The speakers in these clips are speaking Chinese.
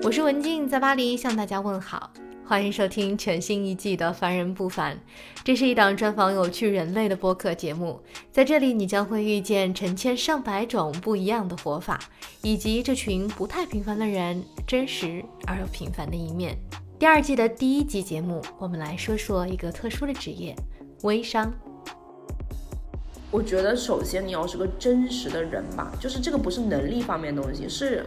我是文静，在巴黎向大家问好，欢迎收听全新一季的《凡人不凡》。这是一档专访有趣人类的播客节目，在这里你将会遇见成千上百种不一样的活法，以及这群不太平凡的人真实而又平凡的一面。第二季的第一集节目，我们来说说一个特殊的职业——微商。我觉得首先你要是个真实的人吧，就是这个不是能力方面的东西，是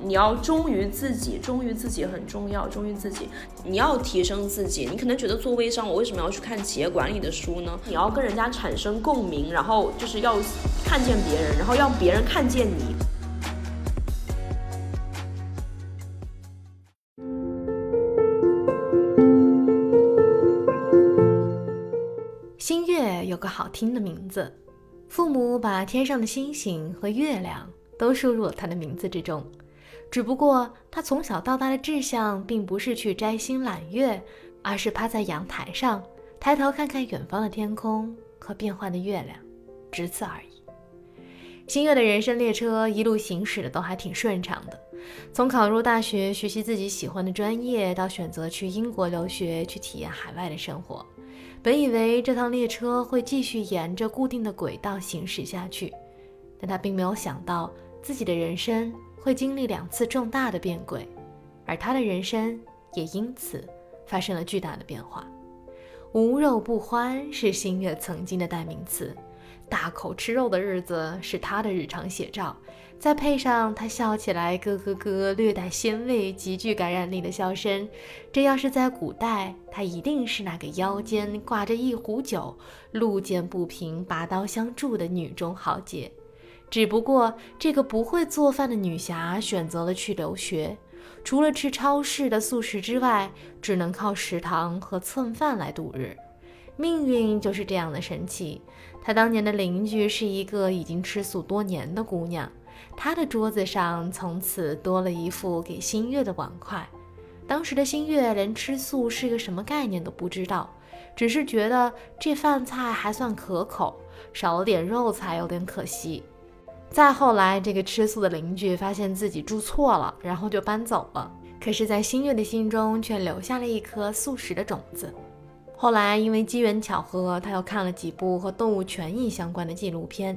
你要忠于自己，忠于自己很重要，忠于自己。你要提升自己，你可能觉得做微商，我为什么要去看企业管理的书呢？你要跟人家产生共鸣，然后就是要看见别人，然后让别人看见你。星月有个好听的名字，父母把天上的星星和月亮都输入了他的名字之中。只不过他从小到大的志向并不是去摘星揽月，而是趴在阳台上抬头看看远方的天空和变幻的月亮，只此而已。星月的人生列车一路行驶的都还挺顺畅的，从考入大学、学习自己喜欢的专业，到选择去英国留学，去体验海外的生活。本以为这趟列车会继续沿着固定的轨道行驶下去，但他并没有想到自己的人生会经历两次重大的变轨，而他的人生也因此发生了巨大的变化。无肉不欢是星月曾经的代名词。大口吃肉的日子是他的日常写照，再配上他笑起来咯咯咯，略带鲜味、极具感染力的笑声，这要是在古代，他一定是那个腰间挂着一壶酒、路见不平拔刀相助的女中豪杰。只不过，这个不会做饭的女侠选择了去留学，除了吃超市的素食之外，只能靠食堂和蹭饭来度日。命运就是这样的神奇。她当年的邻居是一个已经吃素多年的姑娘，她的桌子上从此多了一副给新月的碗筷。当时的新月连吃素是个什么概念都不知道，只是觉得这饭菜还算可口，少了点肉才有点可惜。再后来，这个吃素的邻居发现自己住错了，然后就搬走了。可是，在新月的心中却留下了一颗素食的种子。后来，因为机缘巧合，他又看了几部和动物权益相关的纪录片。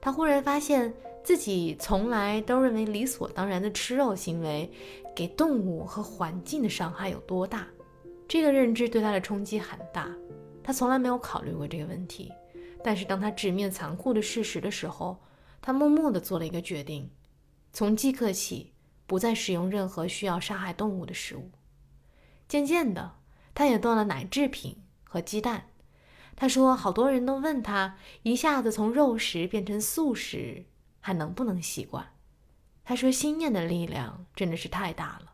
他忽然发现自己从来都认为理所当然的吃肉行为，给动物和环境的伤害有多大。这个认知对他的冲击很大。他从来没有考虑过这个问题，但是当他直面残酷的事实的时候，他默默地做了一个决定：从即刻起，不再使用任何需要杀害动物的食物。渐渐的。他也断了奶制品和鸡蛋。他说，好多人都问他，一下子从肉食变成素食，还能不能习惯？他说，心念的力量真的是太大了。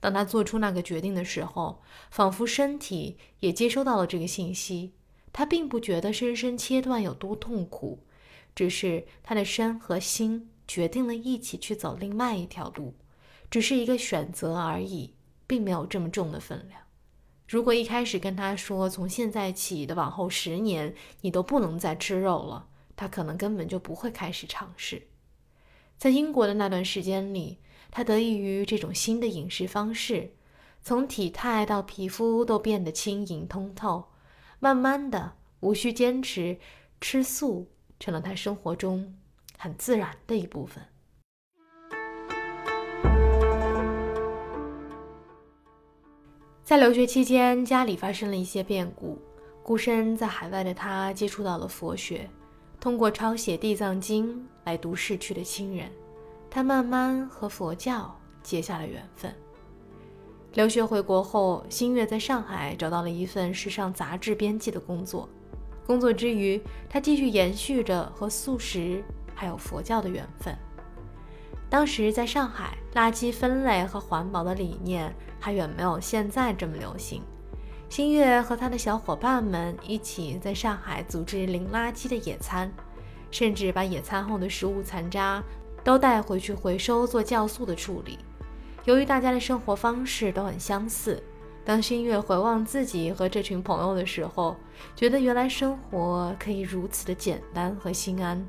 当他做出那个决定的时候，仿佛身体也接收到了这个信息。他并不觉得深深切断有多痛苦，只是他的身和心决定了一起去走另外一条路，只是一个选择而已，并没有这么重的分量。如果一开始跟他说，从现在起的往后十年，你都不能再吃肉了，他可能根本就不会开始尝试。在英国的那段时间里，他得益于这种新的饮食方式，从体态到皮肤都变得轻盈通透。慢慢的，无需坚持，吃素成了他生活中很自然的一部分。在留学期间，家里发生了一些变故。孤身在海外的他接触到了佛学，通过抄写《地藏经》来读逝去的亲人，他慢慢和佛教结下了缘分。留学回国后，新月在上海找到了一份时尚杂志编辑的工作。工作之余，他继续延续着和素食还有佛教的缘分。当时在上海，垃圾分类和环保的理念。还远没有现在这么流行。新月和他的小伙伴们一起在上海组织零垃圾的野餐，甚至把野餐后的食物残渣都带回去回收做酵素的处理。由于大家的生活方式都很相似，当新月回望自己和这群朋友的时候，觉得原来生活可以如此的简单和心安。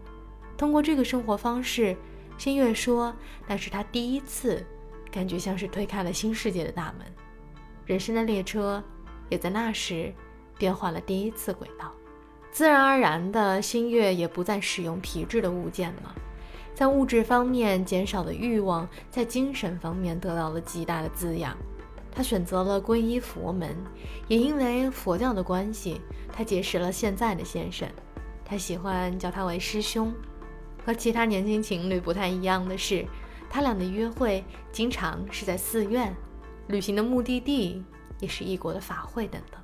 通过这个生活方式，新月说，那是他第一次。感觉像是推开了新世界的大门，人生的列车也在那时变换了第一次轨道。自然而然的，新月也不再使用皮质的物件了，在物质方面减少了欲望，在精神方面得到了极大的滋养。他选择了皈依佛门，也因为佛教的关系，他结识了现在的先生。他喜欢叫他为师兄。和其他年轻情侣不太一样的是，他俩的约会经常是在寺院，旅行的目的地也是异国的法会等等。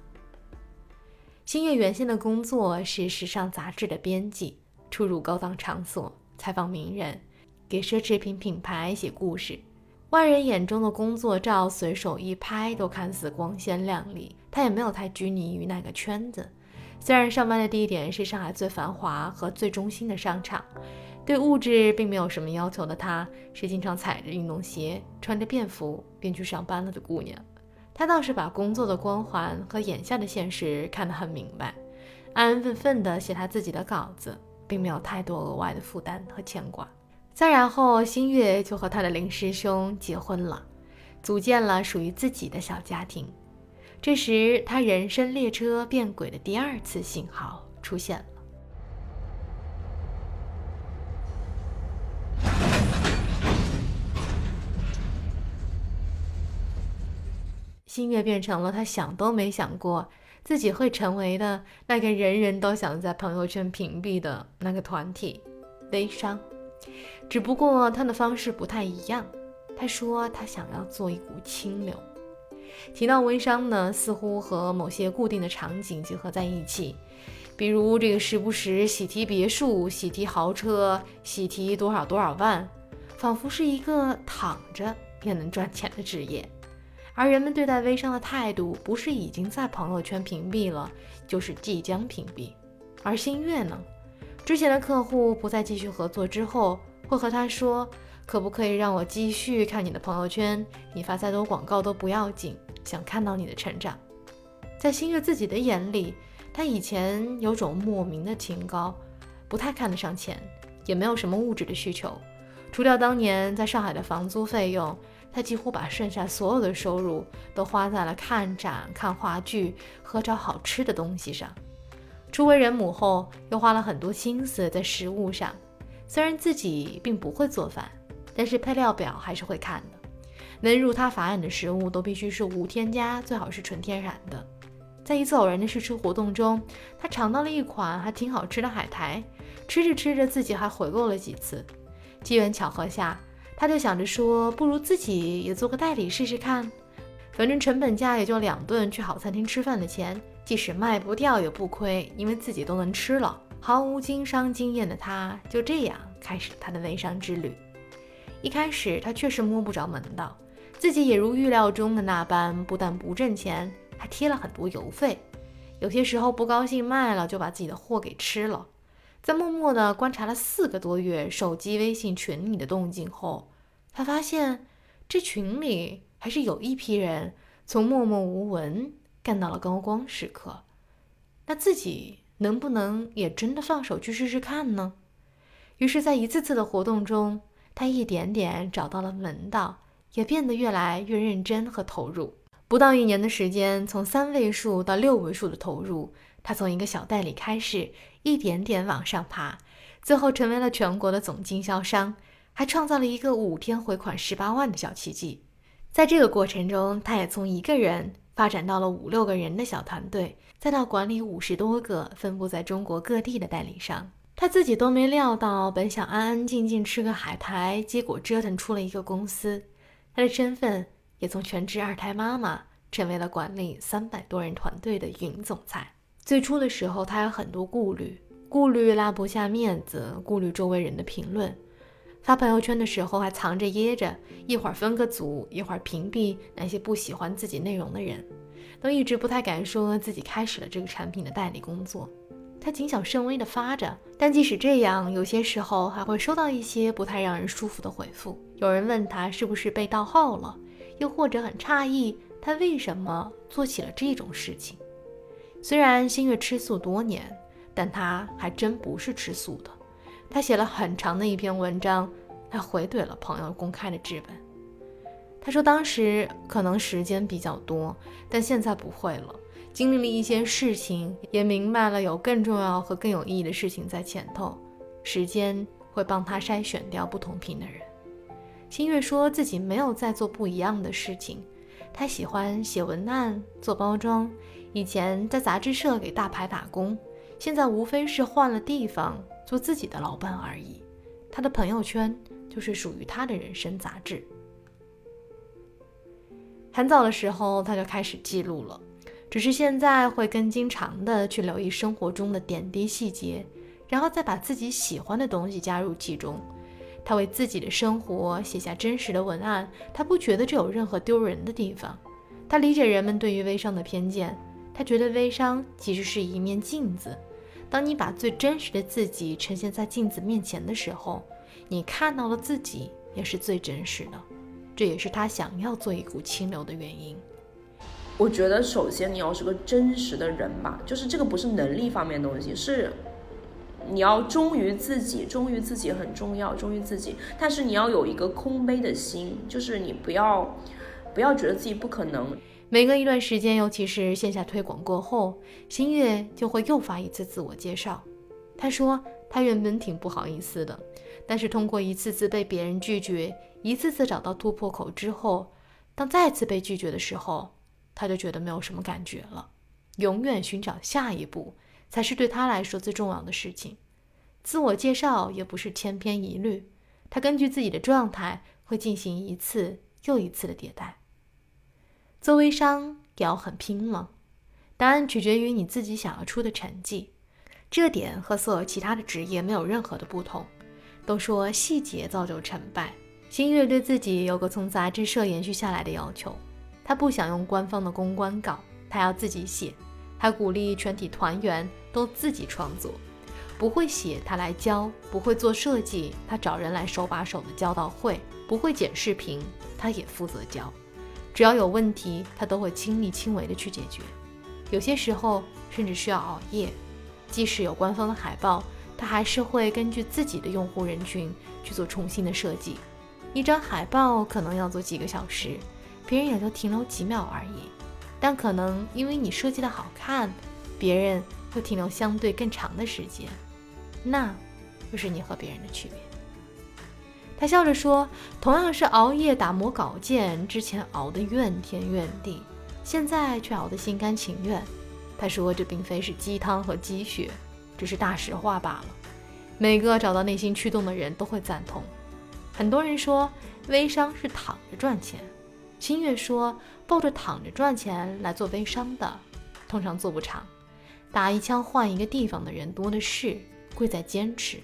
星月原先的工作是时尚杂志的编辑，出入高档场所，采访名人，给奢侈品品牌写故事。外人眼中的工作照随手一拍都看似光鲜亮丽，他也没有太拘泥于那个圈子。虽然上班的地点是上海最繁华和最中心的商场，对物质并没有什么要求的他，是经常踩着运动鞋，穿着便服便去上班了的姑娘。他倒是把工作的光环和眼下的现实看得很明白，安安分分地写他自己的稿子，并没有太多额外的负担和牵挂。再然后，新月就和他的林师兄结婚了，组建了属于自己的小家庭。这时，他人生列车变轨的第二次信号出现了。新月变成了他想都没想过自己会成为的那个人人都想在朋友圈屏蔽的那个团体——悲伤。只不过他的方式不太一样。他说他想要做一股清流。提到微商呢，似乎和某些固定的场景结合在一起，比如这个时不时喜提别墅、喜提豪车、喜提多少多少万，仿佛是一个躺着也能赚钱的职业。而人们对待微商的态度，不是已经在朋友圈屏蔽了，就是即将屏蔽。而新月呢，之前的客户不再继续合作之后，会和他说：“可不可以让我继续看你的朋友圈？你发再多广告都不要紧，想看到你的成长。”在新月自己的眼里，他以前有种莫名的清高，不太看得上钱，也没有什么物质的需求，除掉当年在上海的房租费用。他几乎把剩下所有的收入都花在了看展、看话剧和找好吃的东西上。初为人母后，又花了很多心思在食物上。虽然自己并不会做饭，但是配料表还是会看的。能入他法眼的食物都必须是无添加，最好是纯天然的。在一次偶然的试吃活动中，他尝到了一款还挺好吃的海苔，吃着吃着自己还回购了几次。机缘巧合下。他就想着说，不如自己也做个代理试试看，反正成本价也就两顿去好餐厅吃饭的钱，即使卖不掉也不亏，因为自己都能吃了。毫无经商经验的他，就这样开始了他的微商之旅。一开始他确实摸不着门道，自己也如预料中的那般，不但不挣钱，还贴了很多邮费。有些时候不高兴卖了，就把自己的货给吃了。在默默地观察了四个多月手机微信群里的动静后，他发现这群里还是有一批人从默默无闻干到了高光时刻。那自己能不能也真的放手去试试看呢？于是，在一次次的活动中，他一点点找到了门道，也变得越来越认真和投入。不到一年的时间，从三位数到六位数的投入。他从一个小代理开始，一点点往上爬，最后成为了全国的总经销商，还创造了一个五天回款十八万的小奇迹。在这个过程中，他也从一个人发展到了五六个人的小团队，再到管理五十多个分布在中国各地的代理商。他自己都没料到，本想安安静静吃个海苔，结果折腾出了一个公司。他的身份也从全职二胎妈妈，成为了管理三百多人团队的云总裁。最初的时候，他有很多顾虑，顾虑拉不下面子，顾虑周围人的评论。发朋友圈的时候还藏着掖着，一会儿分个组，一会儿屏蔽那些不喜欢自己内容的人，都一直不太敢说自己开始了这个产品的代理工作。他谨小慎微地发着，但即使这样，有些时候还会收到一些不太让人舒服的回复。有人问他是不是被盗号了，又或者很诧异他为什么做起了这种事情。虽然新月吃素多年，但他还真不是吃素的。他写了很长的一篇文章，他回怼了朋友公开的质问。他说当时可能时间比较多，但现在不会了。经历了一些事情，也明白了有更重要和更有意义的事情在前头。时间会帮他筛选掉不同频的人。新月说自己没有在做不一样的事情，他喜欢写文案、做包装。以前在杂志社给大牌打工，现在无非是换了地方做自己的老板而已。他的朋友圈就是属于他的人生杂志。很早的时候他就开始记录了，只是现在会更经常的去留意生活中的点滴细节，然后再把自己喜欢的东西加入其中。他为自己的生活写下真实的文案，他不觉得这有任何丢人的地方。他理解人们对于微商的偏见。他觉得微商其实是一面镜子，当你把最真实的自己呈现在镜子面前的时候，你看到的自己也是最真实的。这也是他想要做一股清流的原因。我觉得首先你要是个真实的人吧，就是这个不是能力方面的东西，是你要忠于自己，忠于自己很重要，忠于自己。但是你要有一个空杯的心，就是你不要不要觉得自己不可能。每隔一段时间，尤其是线下推广过后，新月就会又发一次自我介绍。他说他原本挺不好意思的，但是通过一次次被别人拒绝，一次次找到突破口之后，当再次被拒绝的时候，他就觉得没有什么感觉了。永远寻找下一步，才是对他来说最重要的事情。自我介绍也不是千篇一律，他根据自己的状态会进行一次又一次的迭代。做微商也要很拼吗？答案取决于你自己想要出的成绩，这点和所有其他的职业没有任何的不同。都说细节造就成败，新月对自己有个从杂志社延续下来的要求，他不想用官方的公关稿，他要自己写。他鼓励全体团员都自己创作，不会写他来教，不会做设计他找人来手把手的教到会，不会剪视频他也负责教。只要有问题，他都会亲力亲为的去解决，有些时候甚至需要熬夜。即使有官方的海报，他还是会根据自己的用户人群去做重新的设计。一张海报可能要做几个小时，别人也就停留几秒而已。但可能因为你设计的好看，别人会停留相对更长的时间。那，就是你和别人的区别。他笑着说：“同样是熬夜打磨稿件，之前熬得怨天怨地，现在却熬得心甘情愿。”他说：“这并非是鸡汤和鸡血，只是大实话罢了。”每个找到内心驱动的人都会赞同。很多人说微商是躺着赚钱，清月说抱着躺着赚钱来做微商的，通常做不长。打一枪换一个地方的人多的是，贵在坚持。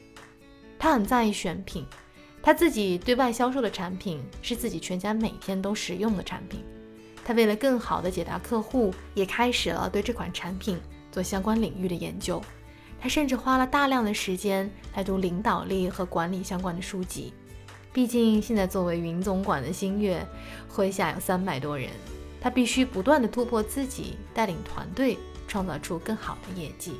他很在意选品。他自己对外销售的产品是自己全家每天都使用的产品。他为了更好的解答客户，也开始了对这款产品做相关领域的研究。他甚至花了大量的时间来读领导力和管理相关的书籍。毕竟现在作为云总管的星月，麾下有三百多人，他必须不断的突破自己，带领团队创造出更好的业绩。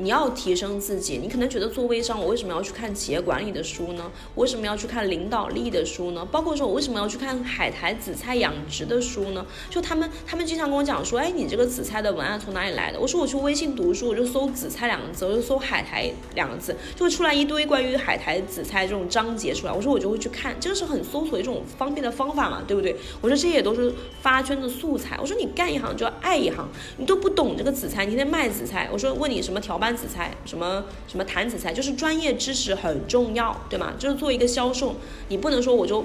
你要提升自己，你可能觉得做微商，我为什么要去看企业管理的书呢？我为什么要去看领导力的书呢？包括说，我为什么要去看海苔紫菜养殖的书呢？就他们，他们经常跟我讲说，哎，你这个紫菜的文案从哪里来的？我说我去微信读书，我就搜紫菜两个字，我就搜海苔两个字，就会出来一堆关于海苔紫菜这种章节出来。我说我就会去看，这个是很搜索一种方便的方法嘛，对不对？我说这些也都是发圈的素材。我说你干一行就要爱一行，你都不懂这个紫菜，你天天卖紫菜。我说问你什么调拌。紫菜什么什么坛紫菜，就是专业知识很重要，对吗？就是做一个销售，你不能说我就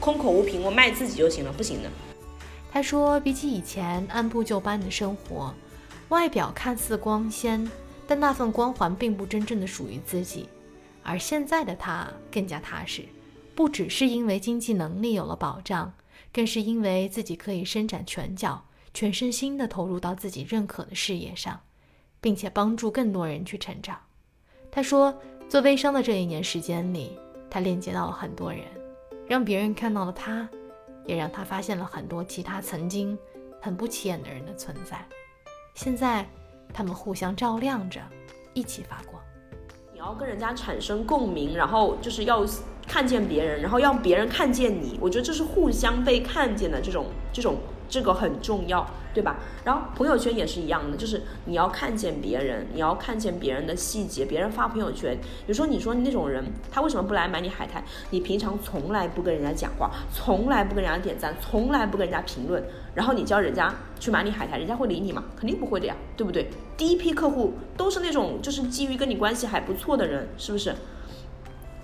空口无凭，我卖自己就行了，不行的。他说，比起以前按部就班的生活，外表看似光鲜，但那份光环并不真正的属于自己。而现在的他更加踏实，不只是因为经济能力有了保障，更是因为自己可以伸展拳脚，全身心的投入到自己认可的事业上。并且帮助更多人去成长。他说，做微商的这一年时间里，他链接到了很多人，让别人看到了他，也让他发现了很多其他曾经很不起眼的人的存在。现在，他们互相照亮着，一起发光。你要跟人家产生共鸣，然后就是要看见别人，然后让别人看见你。我觉得这是互相被看见的这种这种。这个很重要，对吧？然后朋友圈也是一样的，就是你要看见别人，你要看见别人的细节，别人发朋友圈。比如说，你说那种人，他为什么不来买你海苔？你平常从来不跟人家讲话，从来不跟人家点赞，从来不跟人家评论，然后你叫人家去买你海苔，人家会理你吗？肯定不会的呀，对不对？第一批客户都是那种就是基于跟你关系还不错的人，是不是？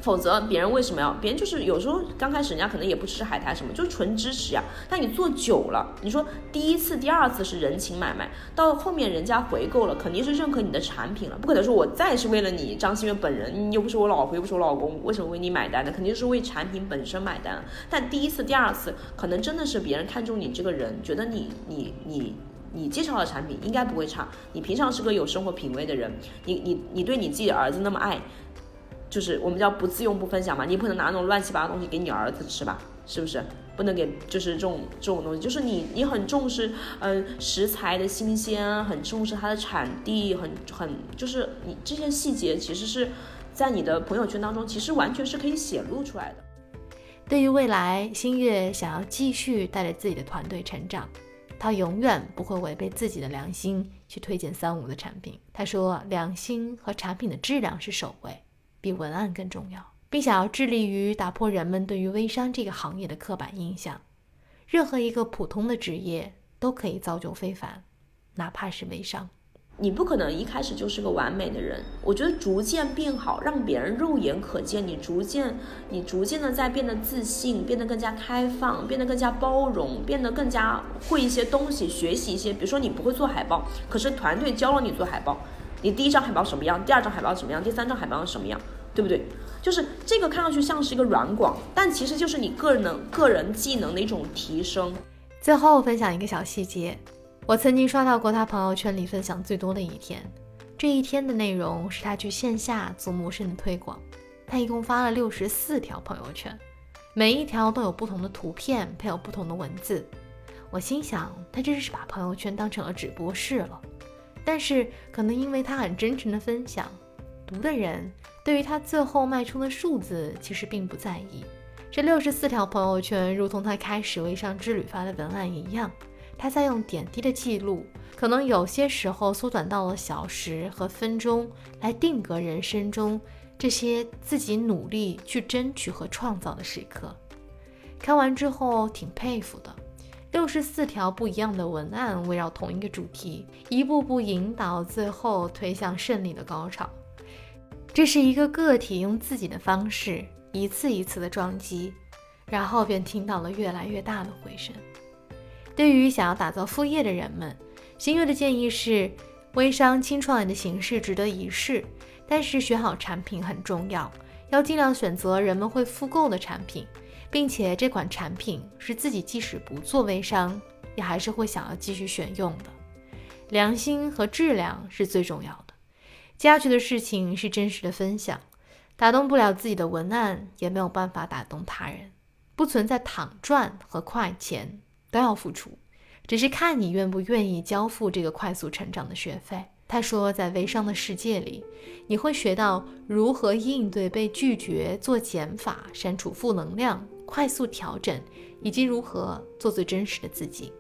否则别人为什么要？别人就是有时候刚开始人家可能也不吃海苔什么，就纯支持呀。但你做久了，你说第一次、第二次是人情买卖，到后面人家回购了，肯定是认可你的产品了。不可能说我再是为了你张馨月本人，你又不是我老婆，又不是我老公，为什么为你买单呢？肯定是为产品本身买单。但第一次、第二次，可能真的是别人看中你这个人，觉得你、你、你、你介绍的产品应该不会差。你平常是个有生活品味的人，你、你、你对你自己的儿子那么爱。就是我们叫不自用不分享嘛，你不能拿那种乱七八糟东西给你儿子吃吧，是不是？不能给，就是这种这种东西，就是你你很重视，嗯，食材的新鲜，很重视它的产地，很很就是你这些细节，其实是在你的朋友圈当中，其实完全是可以显露出来的。对于未来，星月想要继续带着自己的团队成长，他永远不会违背自己的良心去推荐三无的产品。他说，良心和产品的质量是首位。比文案更重要，并想要致力于打破人们对于微商这个行业的刻板印象。任何一个普通的职业都可以造就非凡，哪怕是微商。你不可能一开始就是个完美的人。我觉得逐渐变好，让别人肉眼可见，你逐渐，你逐渐的在变得自信，变得更加开放，变得更加包容，变得更加会一些东西，学习一些。比如说你不会做海报，可是团队教了你做海报。你第一张海报什么样？第二张海报什么样？第三张海报什么样？对不对？就是这个看上去像是一个软广，但其实就是你个人的个人技能的一种提升。最后分享一个小细节，我曾经刷到过他朋友圈里分享最多的一天。这一天的内容是他去线下做陌生的推广，他一共发了六十四条朋友圈，每一条都有不同的图片，配有不同的文字。我心想，他这是把朋友圈当成了直播室了。但是，可能因为他很真诚的分享，读的人对于他最后卖出的数字其实并不在意。这六十四条朋友圈，如同他开始微商之旅发的文案一样，他在用点滴的记录，可能有些时候缩短到了小时和分钟，来定格人生中这些自己努力去争取和创造的时刻。看完之后，挺佩服的。六十四条不一样的文案，围绕同一个主题，一步步引导，最后推向胜利的高潮。这是一个个体用自己的方式，一次一次的撞击，然后便听到了越来越大的回声。对于想要打造副业的人们，新月的建议是：微商轻创业的形式值得一试，但是选好产品很重要，要尽量选择人们会复购的产品。并且这款产品是自己即使不做微商，也还是会想要继续选用的。良心和质量是最重要的。接下去的事情是真实的分享，打动不了自己的文案，也没有办法打动他人。不存在躺赚和快钱，都要付出，只是看你愿不愿意交付这个快速成长的学费。他说，在微商的世界里，你会学到如何应对被拒绝、做减法、删除负能量。快速调整，以及如何做最真实的自己。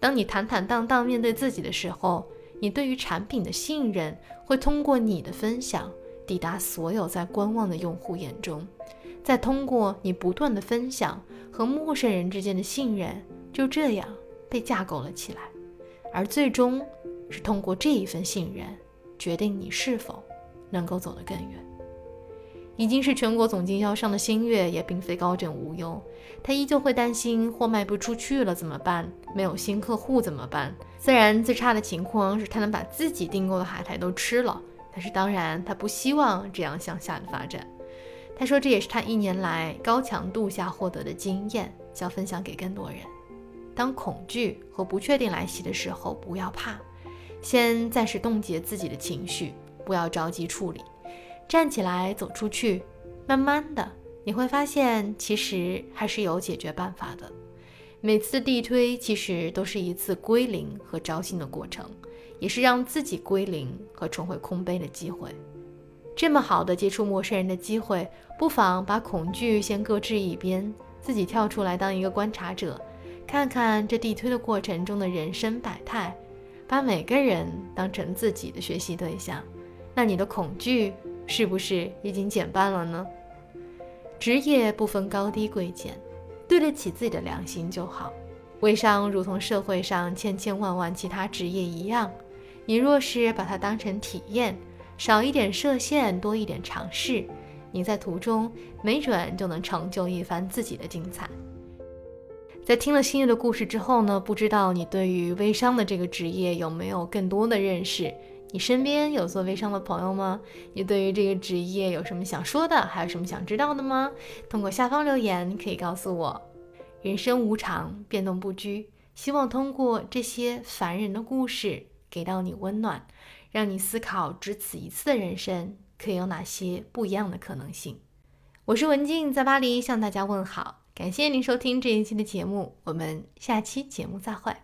当你坦坦荡荡面对自己的时候，你对于产品的信任会通过你的分享抵达所有在观望的用户眼中，再通过你不断的分享和陌生人之间的信任，就这样被架构了起来。而最终是通过这一份信任，决定你是否能够走得更远。已经是全国总经销商的新月也并非高枕无忧，他依旧会担心货卖不出去了怎么办？没有新客户怎么办？虽然最差的情况是他能把自己订购的海苔都吃了，但是当然他不希望这样向下的发展。他说这也是他一年来高强度下获得的经验，想分享给更多人。当恐惧和不确定来袭的时候，不要怕，先暂时冻结自己的情绪，不要着急处理。站起来，走出去，慢慢的，你会发现，其实还是有解决办法的。每次地推，其实都是一次归零和招新的过程，也是让自己归零和重回空杯的机会。这么好的接触陌生人的机会，不妨把恐惧先搁置一边，自己跳出来当一个观察者，看看这地推的过程中的人生百态，把每个人当成自己的学习对象，那你的恐惧是不是已经减半了呢？职业不分高低贵贱，对得起自己的良心就好。微商如同社会上千千万万其他职业一样，你若是把它当成体验，少一点设限，多一点尝试，你在途中没准就能成就一番自己的精彩。在听了新月的故事之后呢，不知道你对于微商的这个职业有没有更多的认识？你身边有做微商的朋友吗？你对于这个职业有什么想说的？还有什么想知道的吗？通过下方留言可以告诉我。人生无常，变动不居。希望通过这些凡人的故事，给到你温暖，让你思考只此一次的人生，可以有哪些不一样的可能性。我是文静，在巴黎向大家问好。感谢您收听这一期的节目，我们下期节目再会。